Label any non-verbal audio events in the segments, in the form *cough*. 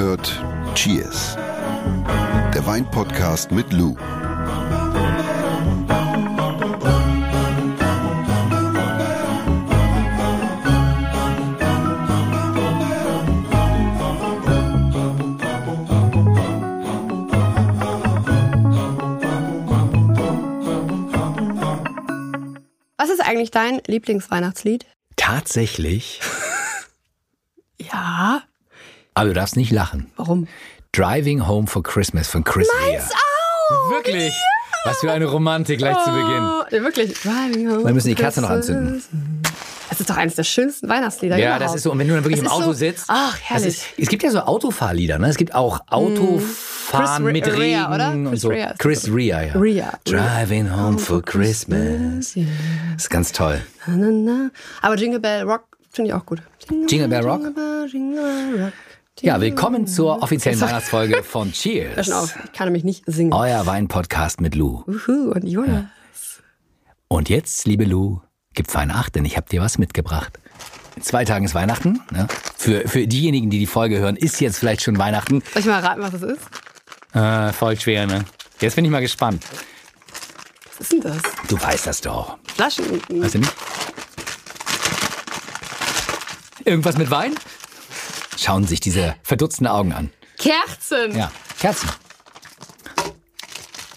hört Cheers, der Weinpodcast mit Lou. Was ist eigentlich dein Lieblingsweihnachtslied? Tatsächlich. Ja. Aber du darfst nicht lachen. Warum? Driving Home for Christmas von Chris Rea. auch! Wirklich? Was für eine Romantik gleich zu Beginn. Oh, ja, wirklich. Driving home Wir müssen die Kerze noch anzünden. Das ist doch eines der schönsten Weihnachtslieder Ja, überhaupt. das ist so. Und wenn du dann wirklich Das im Auto so- sitzt. Ach, herrlich. Ist, es gibt ja so Autofahrlieder, ne? Es gibt auch Autofahren Chris mit Regen oder? und Chris so. Rea ist Chris. Rea, ja. Rea. Driving home for Christmas. Ja. Das ist ganz toll. Na, na, na. Aber Jingle Bell Rock finde ich auch gut. Jingle Bell Rock? Jingle Bell, Jingle Bell Rock. Ja, willkommen zur offiziellen Weihnachtsfolge *laughs* von Cheers. auf, ich kann nämlich nicht singen. Euer Wein-Podcast mit Lou. Uhu, und Jonas. Und jetzt, liebe Lou, gib feine Acht, denn ich habe dir was mitgebracht. In zwei Tagen ist Weihnachten. Ne? Für, für diejenigen, die die Folge hören, ist jetzt vielleicht schon Weihnachten. Soll ich mal raten, was das ist? Äh, voll schwer, ne? Jetzt bin ich mal gespannt. Was ist denn das? Du weißt das doch. Flaschen. Weißt du nicht? Irgendwas mit Wein? Schauen sich diese verdutzten Augen an. Kerzen. Ja, Kerzen.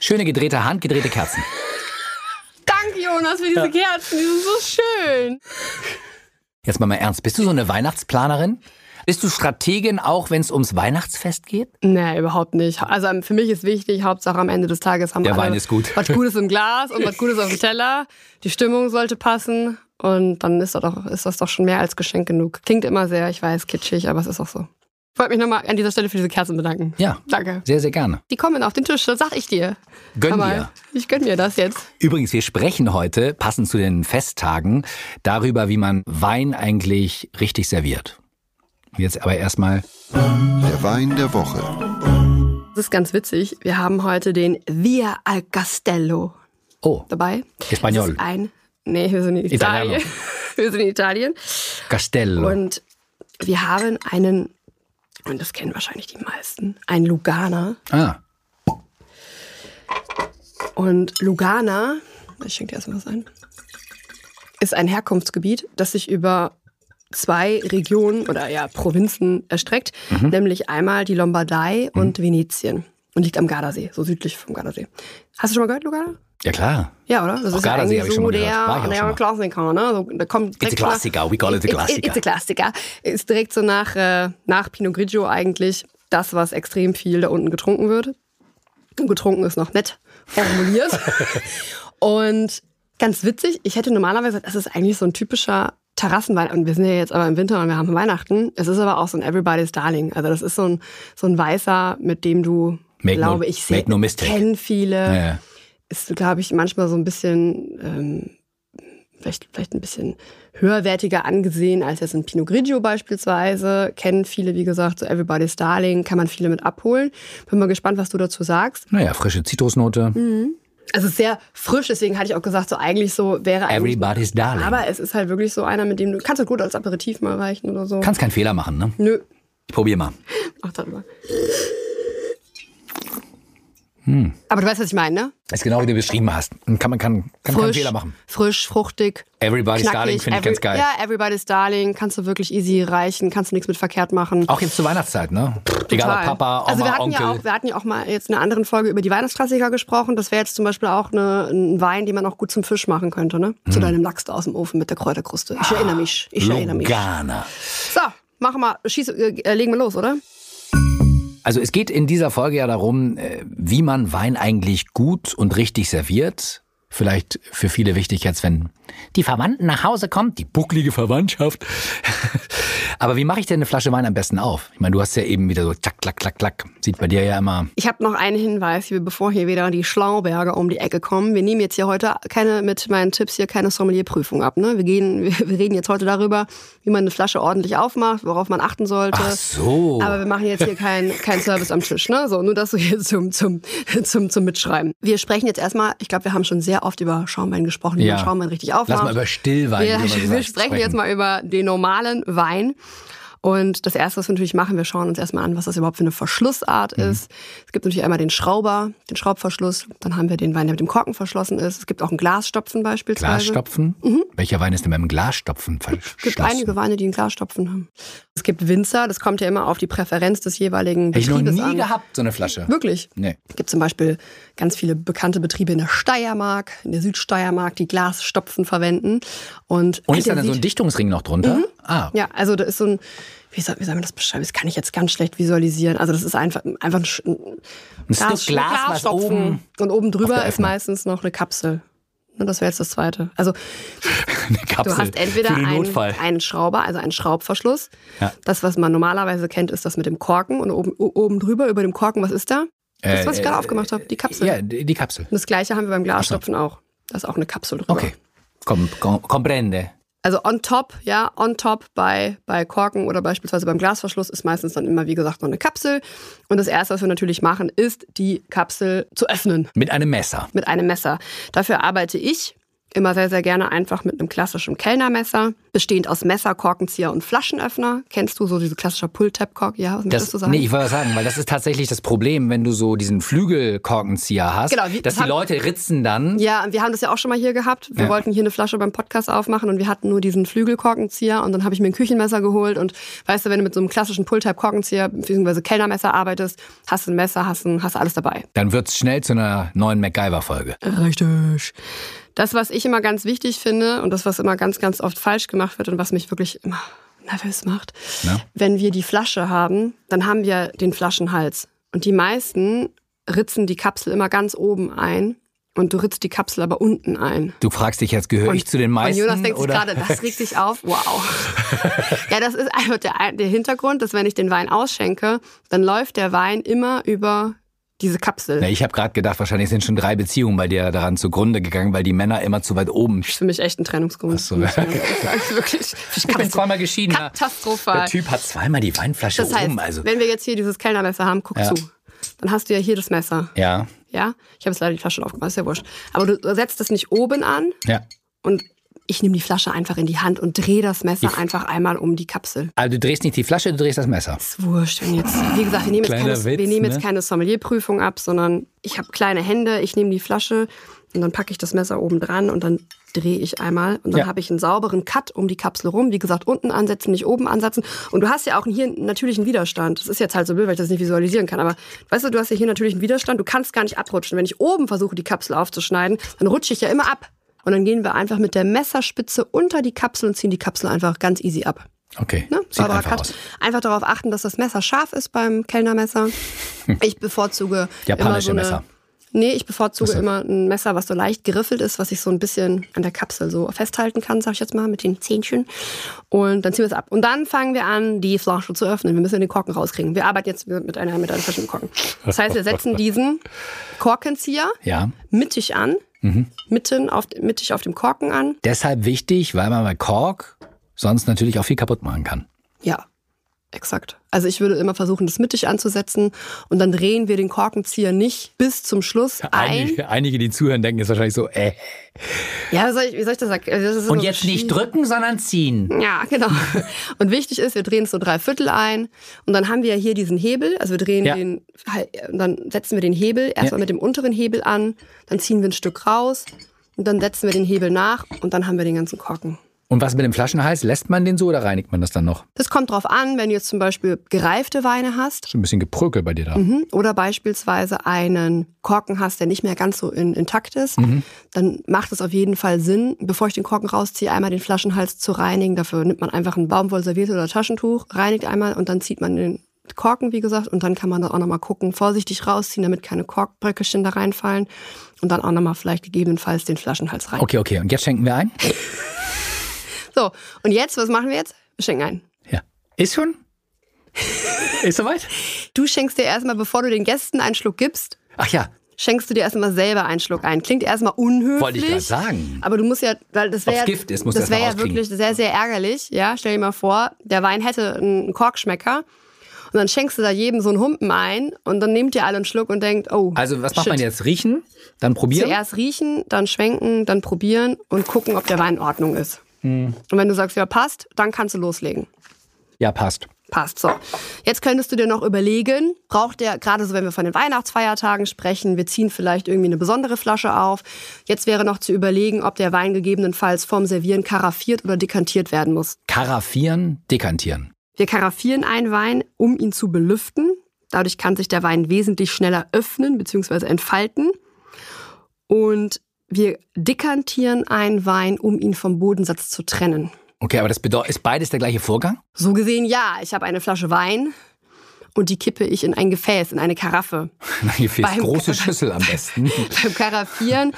Schöne gedrehte, handgedrehte Kerzen. *laughs* Danke, Jonas, für diese Kerzen. Die sind so schön. Jetzt mal mal ernst. Bist du so eine Weihnachtsplanerin? Bist du Strategin auch, wenn es ums Weihnachtsfest geht? Nee, überhaupt nicht. Also ähm, für mich ist wichtig, Hauptsache am Ende des Tages haben Der alle Wein ist gut. was Gutes im Glas und was Gutes auf dem Teller. Die Stimmung sollte passen und dann ist das, doch, ist das doch schon mehr als Geschenk genug. Klingt immer sehr, ich weiß, kitschig, aber es ist auch so. Ich wollte mich nochmal an dieser Stelle für diese Kerzen bedanken. Ja. Danke. Sehr, sehr gerne. Die kommen auf den Tisch, das sag ich dir. Gönn dir. Ich gönn mir das jetzt. Übrigens, wir sprechen heute, passend zu den Festtagen, darüber, wie man Wein eigentlich richtig serviert. Jetzt aber erstmal, Der Wein der Woche. Das ist ganz witzig. Wir haben heute den Via al Castello oh, dabei. Espanol. Das ist ein, nee, wir sind in Italiano. Italien. *laughs* Wir sind in Italien. Castello. Und wir haben einen, und das kennen wahrscheinlich die meisten, einen Lugana. ah, Und Lugana, ich schenke dir erstmal was ein, ist ein Herkunftsgebiet, das sich über zwei Regionen oder ja Provinzen erstreckt, Mhm. nämlich einmal die Lombardei und Venetien. Und liegt am Gardasee, so südlich vom Gardasee. Hast du schon mal gehört, Lugana? Ja klar. Ja, oder? Das Auch ist ja eigentlich so der, der. Klassiker, ne? So, da kommt It's a Klassiker, we call it a Klassiker. It's a Klassiker. Ist direkt so nach, äh, nach Pinot Grigio eigentlich das, was extrem viel da unten getrunken wird. Und getrunken ist noch nett formuliert. *laughs* und ganz witzig, ich hätte normalerweise gesagt, das ist eigentlich so ein typischer Terrassenwein. Und wir sind ja jetzt aber im Winter und wir haben Weihnachten. Es ist aber auch so ein Everybody's Darling. Also das ist so ein, so ein Weißer, mit dem du, Make no- glaube ich, sehr, no kennen viele Ja, ja. Ist, glaube ich, manchmal so ein bisschen, ähm, vielleicht, vielleicht ein bisschen höherwertiger angesehen als jetzt ein Pinot Grigio beispielsweise. Kennen viele, wie gesagt, so Everybody's Darling, kann man viele mit abholen. Bin mal gespannt, was du dazu sagst. Naja, frische Zitrusnote. Also es ist sehr frisch, deswegen hatte ich auch gesagt, so eigentlich so wäre eigentlich. Everybody's Darling. Aber es ist halt wirklich so einer, mit dem du kannst du gut als Aperitif mal reichen oder so. Kannst keinen Fehler machen, ne? Nö, Ich probier mal. mach das mal. Aber du weißt, was ich meine, ne? Das ist genau wie du beschrieben hast. Und Kann man kann, kann keinen Fehler machen. frisch, fruchtig. Everybody's knackig, Darling finde ich ganz geil. Ja, Everybody's Darling, kannst du wirklich easy reichen, kannst du nichts mit verkehrt machen. Auch jetzt zur Weihnachtszeit, ne? Egal ob. Papa, Oma, also wir hatten Onkel. Ja auch, wir hatten ja auch mal jetzt in einer anderen Folge über die Weihnachtsklassiker gesprochen. Das wäre jetzt zum Beispiel auch eine, ein Wein, den man auch gut zum Fisch machen könnte, ne? Hm. Zu deinem Lachs da aus dem Ofen mit der Kräuterkruste. Ich erinnere mich. Ich erinnere mich. Lugana. So, machen wir, schieß, äh, legen wir los, oder? Also es geht in dieser Folge ja darum, äh, wie man Wein eigentlich gut und richtig serviert. Vielleicht für viele wichtig jetzt, wenn die Verwandten nach Hause kommt, die bucklige Verwandtschaft. *laughs* Aber wie mache ich denn eine Flasche Wein am besten auf? Ich meine, du hast ja eben wieder so klack, klack, klack, klack. Sieht bei dir ja immer. Ich habe noch einen Hinweis, bevor hier wieder die Schlauberger um die Ecke kommen. Wir nehmen jetzt hier heute keine mit meinen Tipps hier keine Sommelierprüfung ab. Ne? Wir, gehen, wir, *laughs* wir reden jetzt heute darüber, wie man eine Flasche ordentlich aufmacht, worauf man achten sollte. Ach so. Aber wir machen jetzt hier keinen kein Service am Tisch. Ne? So, nur das so hier zum, zum, *laughs* zum, zum Mitschreiben. Wir sprechen jetzt erstmal, ich glaube, wir haben schon sehr oft über Schaumwein gesprochen, wie Ja. man Schaumwein richtig Lass aufmacht. mal über Stillwein. Wir, *laughs* wir sprechen jetzt mal über den normalen Wein. Und das Erste, was wir natürlich machen, wir schauen uns erstmal an, was das überhaupt für eine Verschlussart Mhm. ist. Es gibt natürlich einmal den Schrauber, den Schraubverschluss. Dann haben wir den Wein, der mit dem Korken verschlossen ist. Es gibt auch einen Glasstopfen beispielsweise. Glasstopfen? Welcher Wein ist denn beim Glasstopfen Es gibt verschlossen? einige Weine, die einen Glasstopfen haben. Es gibt Winzer, das kommt ja immer auf die Präferenz des jeweiligen Hätte ich noch Betriebes nie an. gehabt, so eine Flasche. Wirklich. Nee. Es gibt zum Beispiel ganz viele bekannte Betriebe in der Steiermark, in der Südsteiermark, die Glasstopfen verwenden. Und, Und ist da dann so ein Dichtungsring noch drunter? Ah, Ja, also da ist so ein, wie soll, wie soll man das beschreiben? Das kann ich jetzt ganz schlecht visualisieren. Also das ist einfach, einfach ein, ein, ein Stück Glas, Glasstopfen. oben Und oben drüber ist meistens noch eine Kapsel. Und das wäre jetzt das zweite. Also *laughs* eine Kapsel du hast entweder einen, einen Schrauber, also einen Schraubverschluss. Ja. Das, was man normalerweise kennt, ist das mit dem Korken. Und oben, oben drüber, über dem Korken, was ist da? Das, was ich Äh, gerade äh, aufgemacht habe, die Kapsel. Ja, die, Kapsel. Und das gleiche haben wir beim Glasstopfen auch. Da ist auch eine Kapsel drüber. Okay. Com, com, comprende. Also on top, ja, on top bei, bei Korken oder beispielsweise beim Glasverschluss ist meistens dann immer, wie gesagt, noch eine Kapsel. Und das Erste, was wir natürlich machen, ist, die Kapsel zu öffnen Mit einem Messer. mit einem Messer. Dafür arbeite ich immer sehr, sehr gerne einfach mit einem klassischen Kellnermesser, bestehend aus Messer, Korkenzieher und Flaschenöffner. Kennst du so diese klassische Pull-Tab-Kork? Ja, was Das, du sagen? nee, ich wollte sagen, weil das ist tatsächlich das Problem, wenn du so diesen Flügelkorkenzieher hast, Genau, wie- dass die haben- Leute ritzen dann. Ja, wir haben das ja auch schon mal hier gehabt. Wir Ja. wollten hier eine Flasche beim Podcast aufmachen und wir hatten nur diesen Flügelkorkenzieher und dann habe ich mir ein Küchenmesser geholt und weißt du, wenn du mit so einem klassischen Pull-Type-Korkenzieher bzw. Kellnermesser arbeitest, hast du ein Messer, hast, ein, hast alles dabei. Dann wird's schnell zu einer neuen MacGyver-Folge. Richtig. Das, was ich immer ganz wichtig finde und das, was immer ganz, ganz oft falsch gemacht wird und was mich wirklich immer nervös macht, Na? wenn wir die Flasche haben, dann haben wir den Flaschenhals. Und die meisten ritzen die Kapsel immer ganz oben ein und du ritzt die Kapsel aber unten ein. Du fragst dich jetzt, gehöre ich zu den meisten? Und Jonas denkt sich oder? gerade, das regt sich auf. *laughs* Wow. ja, das ist einfach der, der Hintergrund, dass wenn ich den Wein ausschenke, dann läuft der Wein immer über diese Kapsel. Na, ich habe gerade gedacht, wahrscheinlich sind schon drei Beziehungen bei dir daran zugrunde gegangen, weil die Männer immer zu weit oben Das ist für mich echt ein Trennungsgrund. so. muss man wirklich. *laughs* Ich bin zweimal geschieden. Katastrophal. Der Typ hat zweimal die Weinflasche Das heißt, oben. Also. wenn wir jetzt hier dieses Kellnermesser haben, guck Ja. zu. Dann hast du ja hier das Messer. Ja, Ja? Ich habe jetzt leider die Flasche aufgemacht, ist ja wurscht. Aber du setzt das nicht oben an ja. und ich nehme die Flasche einfach in die Hand und drehe das Messer einfach einmal um die Kapsel. Also du drehst nicht die Flasche, du drehst das Messer. Ist wurscht. Wenn jetzt, wie gesagt, wir nehmen, jetzt keine, Witz, wir nehmen jetzt ne? keine Sommelierprüfung ab, sondern ich habe kleine Hände, ich nehme die Flasche und dann packe ich das Messer oben dran und dann drehe ich einmal und dann Ja. habe ich einen sauberen Cut um die Kapsel rum. Wie gesagt, unten ansetzen, nicht oben ansetzen. Und du hast ja auch hier einen natürlichen Widerstand. Das ist jetzt halt so blöd, weil ich das nicht visualisieren kann. Aber weißt du, du hast ja hier natürlichen Widerstand. Du kannst gar nicht abrutschen. Wenn ich oben versuche, die Kapsel aufzuschneiden, dann rutsche ich ja immer ab. Und dann gehen wir einfach mit der Messerspitze unter die Kapsel und ziehen die Kapsel einfach ganz easy ab. Okay, Ne? sieht Sauberer einfach aus. Einfach darauf achten, dass das Messer scharf ist beim Kellnermesser. *laughs* Ich bevorzuge immer Japanische so eine, Messer. Nee, ich bevorzuge so. immer ein Messer, was so leicht geriffelt ist, was ich so ein bisschen an der Kapsel so festhalten kann, sag ich jetzt mal, mit den Zähnchen. Und dann ziehen wir es ab. Und dann fangen wir an, die Flasche zu öffnen. Wir müssen den Korken rauskriegen. Wir arbeiten jetzt mit einer, mit einer frischen Korken. Das heißt, wir setzen diesen *laughs* Korkenzieher Ja. mittig an, Mhm. mitten auf, mittig auf dem Korken an. Deshalb wichtig, weil man bei Kork sonst natürlich auch viel kaputt machen kann. Ja, exakt. Also ich würde immer versuchen, das mittig anzusetzen und dann drehen wir den Korkenzieher nicht bis zum Schluss *laughs* ein. Einige, einige, die zuhören, denken jetzt wahrscheinlich so, äh. Ja, wie soll ich, wie soll ich das sagen? Das ist Und so jetzt nicht drücken, sondern ziehen. Ja, genau. *laughs* Und wichtig ist, wir drehen es so drei Viertel ein und dann haben wir hier diesen Hebel. Also wir drehen Ja. den, und dann setzen wir den Hebel erstmal mit dem unteren Hebel an, dann ziehen wir ein Stück raus und dann setzen wir den Hebel nach und dann haben wir den ganzen Korken. Und was mit dem Flaschenhals? Lässt man den so oder reinigt man das dann noch? Das kommt drauf an, wenn du jetzt zum Beispiel gereifte Weine hast Ist ein bisschen geprökelt bei dir da. Mhm. Oder beispielsweise einen Korken hast, der nicht mehr ganz so in, intakt ist, dann macht es auf jeden Fall Sinn, bevor ich den Korken rausziehe, einmal den Flaschenhals zu reinigen. Dafür nimmt man einfach ein Baumwollserviette oder Taschentuch, reinigt einmal und dann zieht man den Korken, wie gesagt, und dann kann man da auch nochmal gucken, vorsichtig rausziehen, damit keine Korkbröckelchen da reinfallen und dann auch nochmal vielleicht gegebenenfalls den Flaschenhals rein. Okay, okay. Und jetzt schenken wir ein? *laughs* So, und jetzt, was machen wir jetzt? Wir schenken ein. Ja. Ist schon? *laughs* Ist soweit? Du schenkst dir erstmal, bevor du den Gästen einen Schluck gibst, Ach ja, schenkst du dir erstmal selber einen Schluck ein. Klingt erstmal unhöflich. wollte ich gerade sagen. Aber du musst ja, weil das wäre ja, Gift ist, das wäre ja wirklich sehr, sehr ärgerlich. Ja, stell dir mal vor, der Wein hätte einen Korkschmecker und dann schenkst du da jedem so einen Humpen ein und dann nehmt ihr alle einen Schluck und denkt, oh. Also, was macht shit. man jetzt? Riechen, dann probieren? Zuerst riechen, dann schwenken, dann probieren und gucken, ob der Wein in Ordnung ist. Hm. Und wenn du sagst, ja, passt, dann kannst du loslegen. Ja, passt. Passt so. Jetzt könntest du dir noch überlegen, braucht der, gerade so wenn wir von den Weihnachtsfeiertagen sprechen, wir ziehen vielleicht irgendwie eine besondere Flasche auf. Jetzt wäre noch zu überlegen, ob der Wein gegebenenfalls vorm Servieren karaffiert oder dekantiert werden muss. Karaffieren, dekantieren. Wir karaffieren einen Wein, um ihn zu belüften. Dadurch kann sich der Wein wesentlich schneller öffnen bzw. entfalten. Und wir dekantieren einen Wein, um ihn vom Bodensatz zu trennen. Okay, aber das bedeutet, ist beides der gleiche Vorgang? So gesehen ja. Ich habe eine Flasche Wein und die kippe ich in ein Gefäß, in eine Karaffe. *laughs* Ein Gefäß, Beim- große Schüssel am besten. *laughs* Beim Karaffieren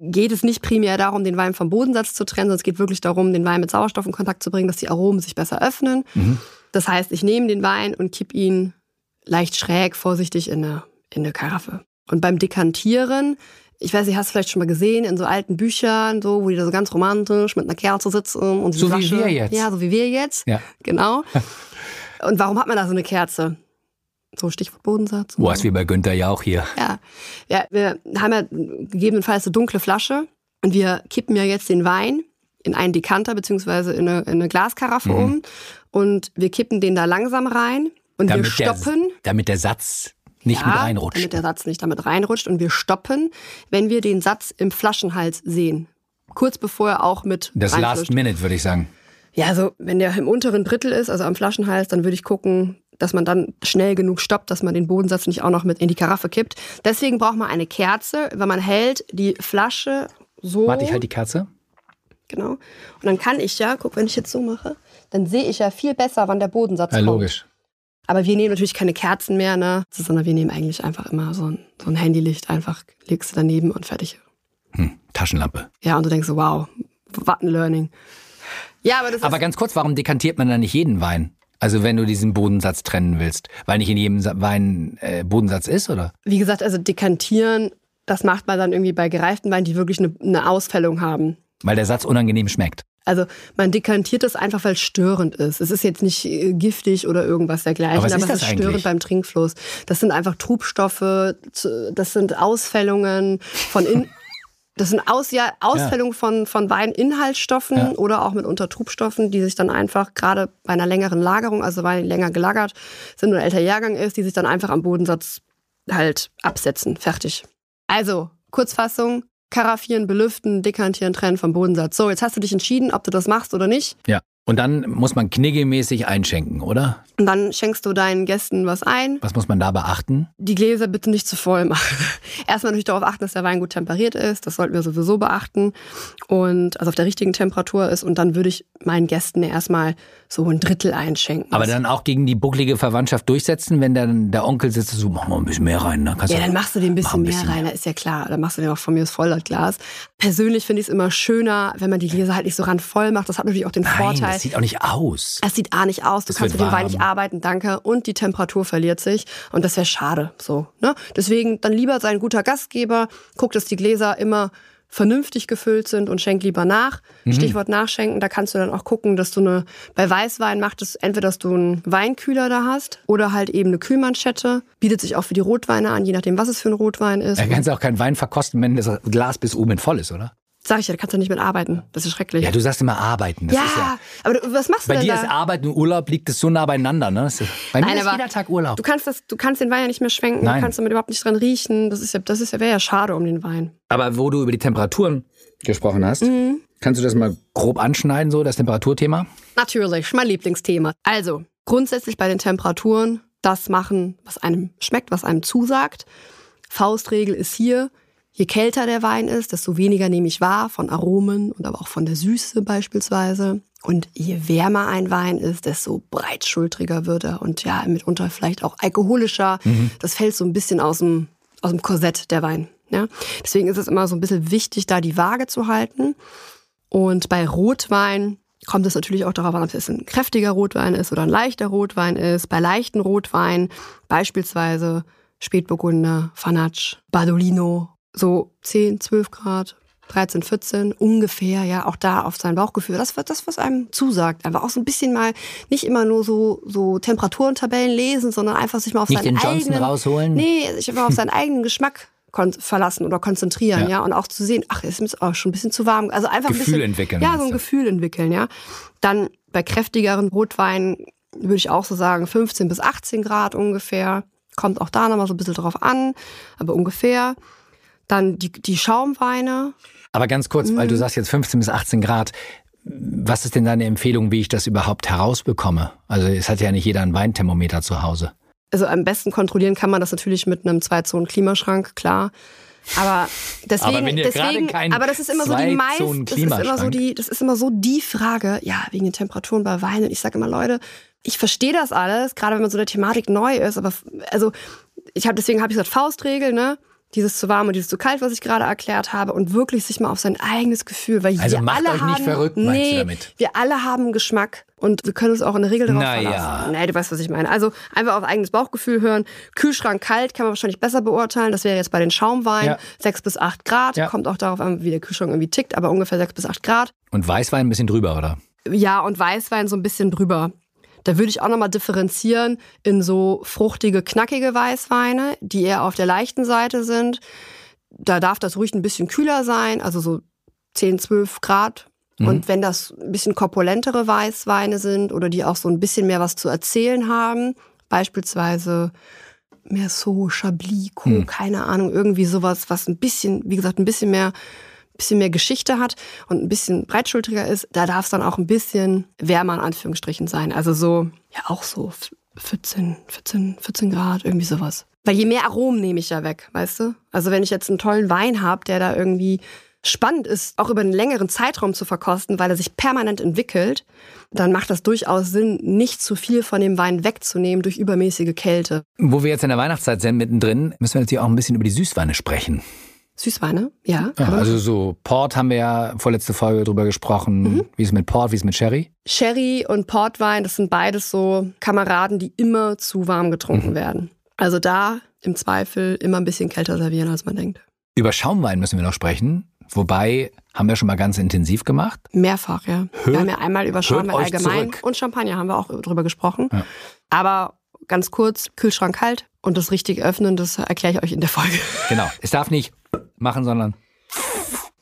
geht es nicht primär darum, den Wein vom Bodensatz zu trennen, sondern es geht wirklich darum, den Wein mit Sauerstoff in Kontakt zu bringen, dass die Aromen sich besser öffnen. Das heißt, ich nehme den Wein und kipp ihn leicht schräg, vorsichtig in eine, in eine Karaffe. Und beim Dekantieren, ich weiß nicht, hast du vielleicht schon mal gesehen in so alten Büchern, so, wo die da so ganz romantisch mit einer Kerze sitzen und die So wie wir jetzt. Ja, so wie wir jetzt. Ja. Genau. *laughs* Und warum hat man da so eine Kerze? So Stichwort Bodensatz. Boah, ist wie bei Günther ja auch hier. Ja. ja, wir haben ja gegebenenfalls eine dunkle Flasche und wir kippen ja jetzt den Wein in einen Dekanter beziehungsweise in eine, in eine Glaskaraffe um und wir kippen den da langsam rein und wir stoppen. Der, damit der Satz nicht mit Ja, reinrutscht. Damit der Satz nicht damit reinrutscht und wir stoppen, wenn wir den Satz im Flaschenhals sehen. Kurz bevor er auch mit Das. Last Minute, würde ich sagen. Ja, also wenn der im unteren Drittel ist, also am Flaschenhals, dann würde ich gucken, dass man dann schnell genug stoppt, dass man den Bodensatz nicht auch noch mit in die Karaffe kippt. Deswegen braucht man eine Kerze, wenn man hält die Flasche so. Warte, ich halt die Kerze. Genau. Und dann kann ich ja, guck, wenn ich jetzt so mache, dann sehe ich ja viel besser, wann der Bodensatz Ja, kommt. logisch. Aber wir nehmen natürlich keine Kerzen mehr, ne? Sondern wir nehmen eigentlich einfach immer so ein, so ein Handylicht, einfach legst du daneben und fertig. Hm, Taschenlampe. Ja, und du denkst so, wow, what ein Learning. Ja, aber das Aber ganz kurz, warum dekantiert man dann nicht jeden Wein? Also wenn du diesen Bodensatz trennen willst, weil nicht in jedem Wein äh, Bodensatz ist, oder? wie gesagt, also dekantieren, das macht man dann irgendwie bei gereiften Weinen, die wirklich eine, eine Ausfällung haben. Weil der Satz unangenehm schmeckt. Also man dekantiert es einfach, weil es störend ist. Es ist jetzt nicht äh, giftig oder irgendwas dergleichen, Aber was ist es das ist störend eigentlich? beim Trinkfluss. Das sind einfach Trubstoffe, das sind Ausfällungen von in *laughs* das sind Aus, ja, Ausfällungen von, von Weininhaltsstoffen Ja. oder auch mitunter Trubstoffen, die sich dann einfach gerade bei einer längeren Lagerung, also Wein länger gelagert sind oder älter Jahrgang ist, die sich dann einfach am Bodensatz halt absetzen. Fertig. Also, Kurzfassung, karaffieren, belüften, dekantieren, trennen vom Bodensatz. So, jetzt hast du dich entschieden, ob du das machst oder nicht. Ja. Und dann muss man kniggemäßig einschenken, oder? Und dann schenkst du deinen Gästen was ein. Was muss man da beachten? Die Gläser bitte nicht zu voll machen. *laughs* Erstmal natürlich darauf achten, dass der Wein gut temperiert ist. Das sollten wir sowieso beachten. Und also auf der richtigen Temperatur ist. Und dann würde ich meinen Gästen erstmal so ein Drittel einschenken. Aber dann auch gegen die bucklige Verwandtschaft durchsetzen, wenn dann der Onkel sitzt, so, mach mal ein bisschen mehr rein. Ne? Kannst Ja, dann machst du den ein mach bisschen, mehr rein, da ist ja klar. Dann machst du den auch von mir voll, das Glas. Persönlich finde ich es immer schöner, wenn man die Gläser halt nicht so randvoll macht. Das hat natürlich auch den Nein, Vorteil. Das sieht auch nicht aus. Es sieht A nicht aus, du Es kannst mit dem Wein nicht arbeiten, danke. Und die Temperatur verliert sich. Und das wäre schade. So, ne? Deswegen dann lieber sein guter Gastgeber, guck, dass die Gläser immer vernünftig gefüllt sind und schenk lieber nach. Mhm. Stichwort nachschenken, da kannst du dann auch gucken, dass du eine, bei Weißwein macht es entweder, dass du einen Weinkühler da hast oder halt eben eine Kühlmanschette. Bietet sich auch für die Rotweine an, je nachdem, was es für ein Rotwein ist. Da kannst du auch keinen Wein verkosten, wenn das Glas bis oben voll ist, oder? Sag ich ja, da kannst du nicht mit arbeiten. Das ist schrecklich. Ja, du sagst immer arbeiten. Das ja, ist ja aber du, was machst du bei denn dir da? ist Arbeit und Urlaub liegt es so nah beieinander, ne? Das ist, bei mir Nein, ist aber jeder Tag Urlaub. Du kannst das, du kannst den Wein ja nicht mehr schwenken, Nein. du kannst damit überhaupt nicht dran riechen. Das ist ja, das ist ja, wäre ja schade um den Wein. Aber wo du über die Temperaturen gesprochen hast, Mhm. kannst du das mal grob anschneiden, so das Temperaturthema? Natürlich, mein Lieblingsthema. Also, grundsätzlich bei den Temperaturen das machen, was einem schmeckt, was einem zusagt. Faustregel ist hier, je kälter der Wein ist, desto weniger nehme ich wahr von Aromen und aber auch von der Süße beispielsweise. Und je wärmer ein Wein ist, desto breitschultriger wird er und ja, mitunter vielleicht auch alkoholischer. Das fällt so ein bisschen aus dem, aus dem Korsett der Wein. Ja? Deswegen ist es immer so ein bisschen wichtig, da die Waage zu halten. Und bei Rotwein kommt es natürlich auch darauf an, ob es ein kräftiger Rotwein ist oder ein leichter Rotwein ist. Bei leichten Rotwein beispielsweise Spätburgunder, Fanatsch, Badolino, so 10, 12 Grad, 13, 14 ungefähr, ja, auch da auf sein Bauchgefühl. Das wird das, was einem zusagt. Einfach auch so ein bisschen mal, nicht immer nur so, so Temperaturentabellen lesen, sondern einfach sich mal auf Nicht seinen den Johnson eigenen, rausholen? Nee, sich einfach auf seinen eigenen Geschmack verlassen oder konzentrieren, Ja. ja. und auch zu sehen, ach, ist mir auch schon ein bisschen zu warm. Also einfach ein Gefühl bisschen, entwickeln, Ja, so ein? Gefühl entwickeln, ja. Dann bei kräftigeren Rotweinen würde ich auch so sagen, 15 bis 18 Grad ungefähr. Kommt auch da nochmal so ein bisschen drauf an, aber ungefähr. Dann die, die Schaumweine. Aber ganz kurz, weil du sagst jetzt 15 bis 18 Grad. Was ist denn deine Empfehlung, wie ich das überhaupt herausbekomme? Also es hat ja nicht jeder ein Weinthermometer zu Hause. Also am besten kontrollieren kann man das natürlich mit einem Zwei-Zonen-Klimaschrank, klar. Aber *laughs* deswegen, Aber wenn ihr gerade deswegen, keinen aber das ist immer so die meist, das ist immer so die, das ist immer so die Frage, ja, wegen den Temperaturen bei Wein. Und ich sage immer, Leute, ich verstehe das alles, gerade wenn man so der Thematik neu ist, aber also ich habe deswegen habe ich gesagt Faustregel, ne? Dieses zu warm und dieses zu kalt, was ich gerade erklärt habe, und wirklich sich mal auf sein eigenes Gefühl, weil Also wir macht alle euch nicht haben, verrückt, meinst du nee, damit? wir alle haben Geschmack und wir können uns auch in der Regel darauf Naja. verlassen. Nee, du weißt, was ich meine. Also einfach auf eigenes Bauchgefühl hören. Kühlschrank kalt kann man wahrscheinlich besser beurteilen. Das wäre jetzt bei den Schaumweinen Ja. 6 bis 8 Grad. Ja. Kommt auch darauf an, wie der Kühlschrank irgendwie tickt, aber ungefähr 6 bis 8 Grad. Und Weißwein ein bisschen drüber, oder? Ja, und Weißwein so ein bisschen drüber. Da würde ich auch nochmal differenzieren in so fruchtige, knackige Weißweine, die eher auf der leichten Seite sind. Da darf das ruhig ein bisschen kühler sein, also so 10, 12 Grad. Und wenn das ein bisschen korpulentere Weißweine sind oder die auch so ein bisschen mehr was zu erzählen haben, beispielsweise Merceau, Chablis, Co., keine Ahnung, irgendwie sowas, was ein bisschen, wie gesagt, ein bisschen mehr bisschen mehr Geschichte hat und ein bisschen breitschultriger ist, da darf es dann auch ein bisschen wärmer in Anführungsstrichen sein. Also so, ja auch so 14, 14, 14 Grad, irgendwie sowas. Weil je mehr Aromen nehme ich ja weg, weißt du? Also wenn ich jetzt einen tollen Wein habe, der da irgendwie spannend ist, auch über einen längeren Zeitraum zu verkosten, weil er sich permanent entwickelt, dann macht das durchaus Sinn, nicht zu viel von dem Wein wegzunehmen durch übermäßige Kälte. Wo wir jetzt in der Weihnachtszeit sind, mittendrin, müssen wir natürlich auch ein bisschen über die Süßweine sprechen. Süßweine, ja. Ja, man also so Port haben wir ja vorletzte Folge drüber gesprochen. Mhm. Wie ist es mit Port, wie ist es mit Sherry? Sherry und Portwein, das sind beides so Kameraden, die immer zu warm getrunken werden. Also da im Zweifel immer ein bisschen kälter servieren, als man denkt. Über Schaumwein müssen wir noch sprechen. Wobei, haben wir schon mal ganz intensiv gemacht. Mehrfach, ja. wir haben ja einmal über Schaumwein allgemein zurück. und Champagner haben wir auch drüber gesprochen. Ja. Aber ganz kurz, Kühlschrank kalt und das richtig öffnen, das erkläre ich euch in der Folge. Genau. Es darf nicht machen, sondern,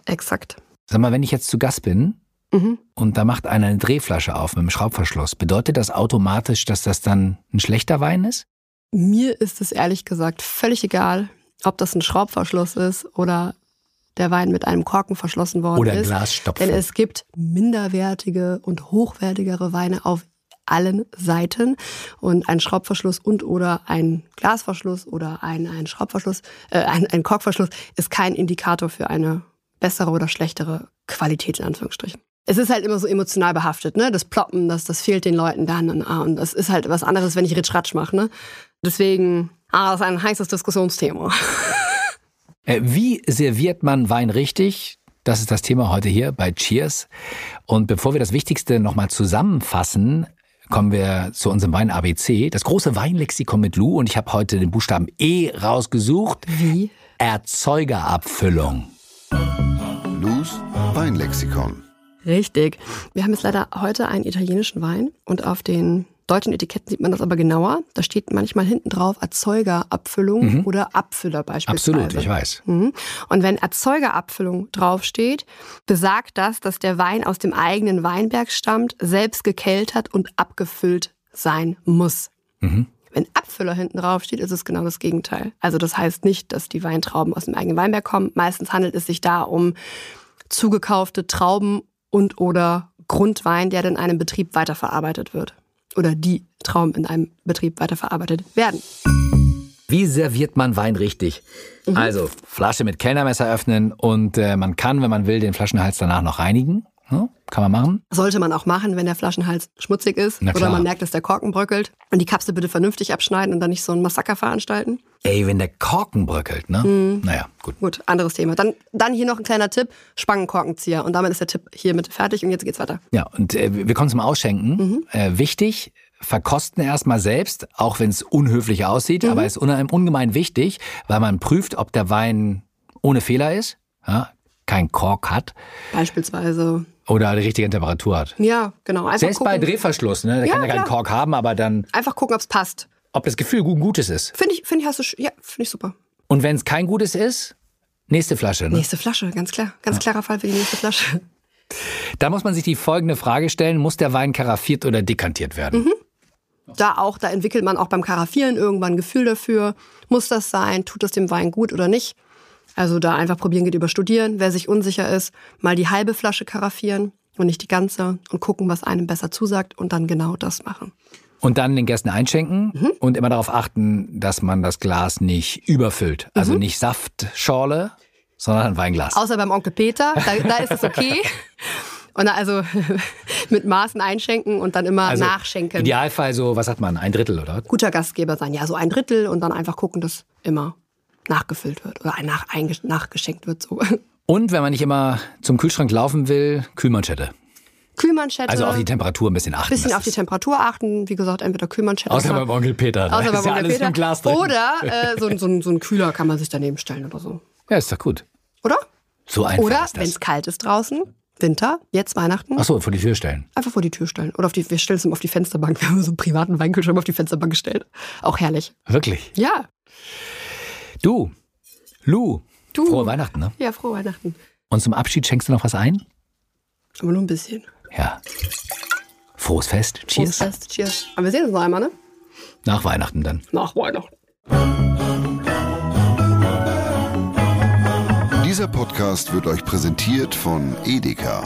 Exakt. sag mal, wenn ich jetzt zu Gast bin Mhm. und da macht einer eine Drehflasche auf mit einem Schraubverschluss, bedeutet das automatisch, dass das dann ein schlechter Wein ist? Mir ist es ehrlich gesagt völlig egal, ob das ein Schraubverschluss ist oder der Wein mit einem Korken verschlossen worden Oder ist. Glasstopfen? Denn es gibt minderwertige und hochwertigere Weine auf allen Seiten. Und ein Schraubverschluss und oder ein Glasverschluss oder ein, ein Schraubverschluss, äh, ein, ein Korkverschluss ist kein Indikator für eine bessere oder schlechtere Qualität in Anführungsstrichen. Es ist halt immer so emotional behaftet, ne? Das Ploppen, das, das fehlt den Leuten dann. Und, ah, und das ist halt was anderes, wenn ich Ritsch-Ratsch mache, ne? Deswegen, ah, das ist ein heißes Diskussionsthema. *laughs* Äh, Wie serviert man Wein richtig? Das ist das Thema heute hier bei Cheers. Und bevor wir das Wichtigste nochmal zusammenfassen, kommen wir zu unserem Wein ABC, das große Weinlexikon mit Lou. Und ich habe heute den Buchstaben E rausgesucht. Wie? Erzeugerabfüllung. Lus Weinlexikon. Richtig. Wir haben jetzt leider heute einen italienischen Wein und auf den deutschen Etiketten sieht man das aber genauer. Da steht manchmal hinten drauf Erzeugerabfüllung oder Abfüller beispielsweise. Absolut, ich weiß. Mhm. Und wenn Erzeugerabfüllung draufsteht, besagt das, dass der Wein aus dem eigenen Weinberg stammt, selbst gekeltert und abgefüllt sein muss. Wenn Abfüller hinten drauf steht, ist es genau das Gegenteil. Also das heißt nicht, dass die Weintrauben aus dem eigenen Weinberg kommen. Meistens handelt es sich da um zugekaufte Trauben und oder Grundwein, der dann in einem Betrieb weiterverarbeitet wird. Oder die Trauben in einem Betrieb weiterverarbeitet werden. Wie serviert man Wein richtig? Also Flasche mit Kellnermesser öffnen und äh, man kann, wenn man will, den Flaschenhals danach noch reinigen. Ja, kann man machen. Sollte man auch machen, wenn der Flaschenhals schmutzig ist oder man merkt, dass der Korken bröckelt. Und die Kapsel bitte vernünftig abschneiden und dann nicht so ein Massaker veranstalten. Ey, wenn der Korken bröckelt, ne? Naja, gut. Gut, anderes Thema. Dann, dann hier noch ein kleiner Tipp: Spangenkorkenzieher. Und damit ist der Tipp hiermit fertig und jetzt geht's weiter. Ja, und äh, wir kommen zum Ausschenken. Äh, wichtig, verkosten erstmal selbst, auch wenn es unhöflich aussieht, aber ist ungemein wichtig, weil man prüft, ob der Wein ohne Fehler ist, ja, kein Kork hat Beispielsweise. oder die richtige Temperatur hat. Ja, genau. Einfach Selbst bei gucken, Drehverschluss, ne? Der Ja, kann ja keinen. Kork haben, aber dann, einfach gucken, ob es passt. Ob das Gefühl gut, gutes ist. Finde ich, finde ich, hast du, ja, finde ich super. Und wenn es kein gutes ist, nächste Flasche. Ne? Nächste Flasche, ganz klar. Ganz klarer Fall für die nächste Flasche. *laughs* Da muss man sich die folgende Frage stellen: Muss der Wein karaffiert oder dekantiert werden? Da auch, da entwickelt man auch beim Karaffieren irgendwann ein Gefühl dafür. Muss das sein? Tut es dem Wein gut oder nicht? Also da einfach probieren geht über studieren. Wer sich unsicher ist, mal die halbe Flasche karaffieren und nicht die ganze und gucken, was einem besser zusagt und dann genau das machen. Und dann den Gästen einschenken Mhm. und immer darauf achten, dass man das Glas nicht überfüllt. Also Mhm. nicht Saftschorle, sondern ein Weinglas. Außer beim Onkel Peter, da, da ist es okay. *laughs* Und also *laughs* mit Maßen einschenken und dann immer Also nachschenken. Idealfall so, was sagt man, ein Drittel, oder? Guter Gastgeber sein, ja, so ein Drittel und dann einfach gucken, dass immer nachgefüllt wird oder nach, nachgeschenkt wird. So. *laughs* Und wenn man nicht immer zum Kühlschrank laufen will, Kühlmanschette. Kühlmanschette. Also auf die Temperatur ein bisschen achten. bisschen auf die Temperatur achten. Wie gesagt, entweder Kühlmanschette. Außer beim Onkel Peter. Da Außer beim ja Onkel alles Peter. im Glas drin. Oder äh, so, ein- so, so ein Kühler kann man sich daneben stellen oder so. Ja, ist doch gut. Oder? So einfach Oder wenn es kalt ist draußen, Winter, jetzt Weihnachten, Ach so, vor die Tür stellen. einfach vor die Tür stellen. Oder auf die, wir stellen es auf die Fensterbank. *laughs* Wir haben so einen privaten Weinkühlschrank auf die Fensterbank gestellt. Auch herrlich. Wirklich. Ja, Du, Lou, Du. frohe Weihnachten, ne? ja, frohe Weihnachten. Und zum Abschied schenkst du noch was ein? Aber nur ein bisschen. Ja. Frohes Fest. Cheers. Fest. Cheers. Aber wir sehen uns noch einmal, ne? Nach Weihnachten dann. Nach Weihnachten. Dieser Podcast wird euch präsentiert von Edeka.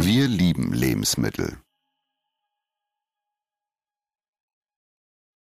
Wir lieben Lebensmittel.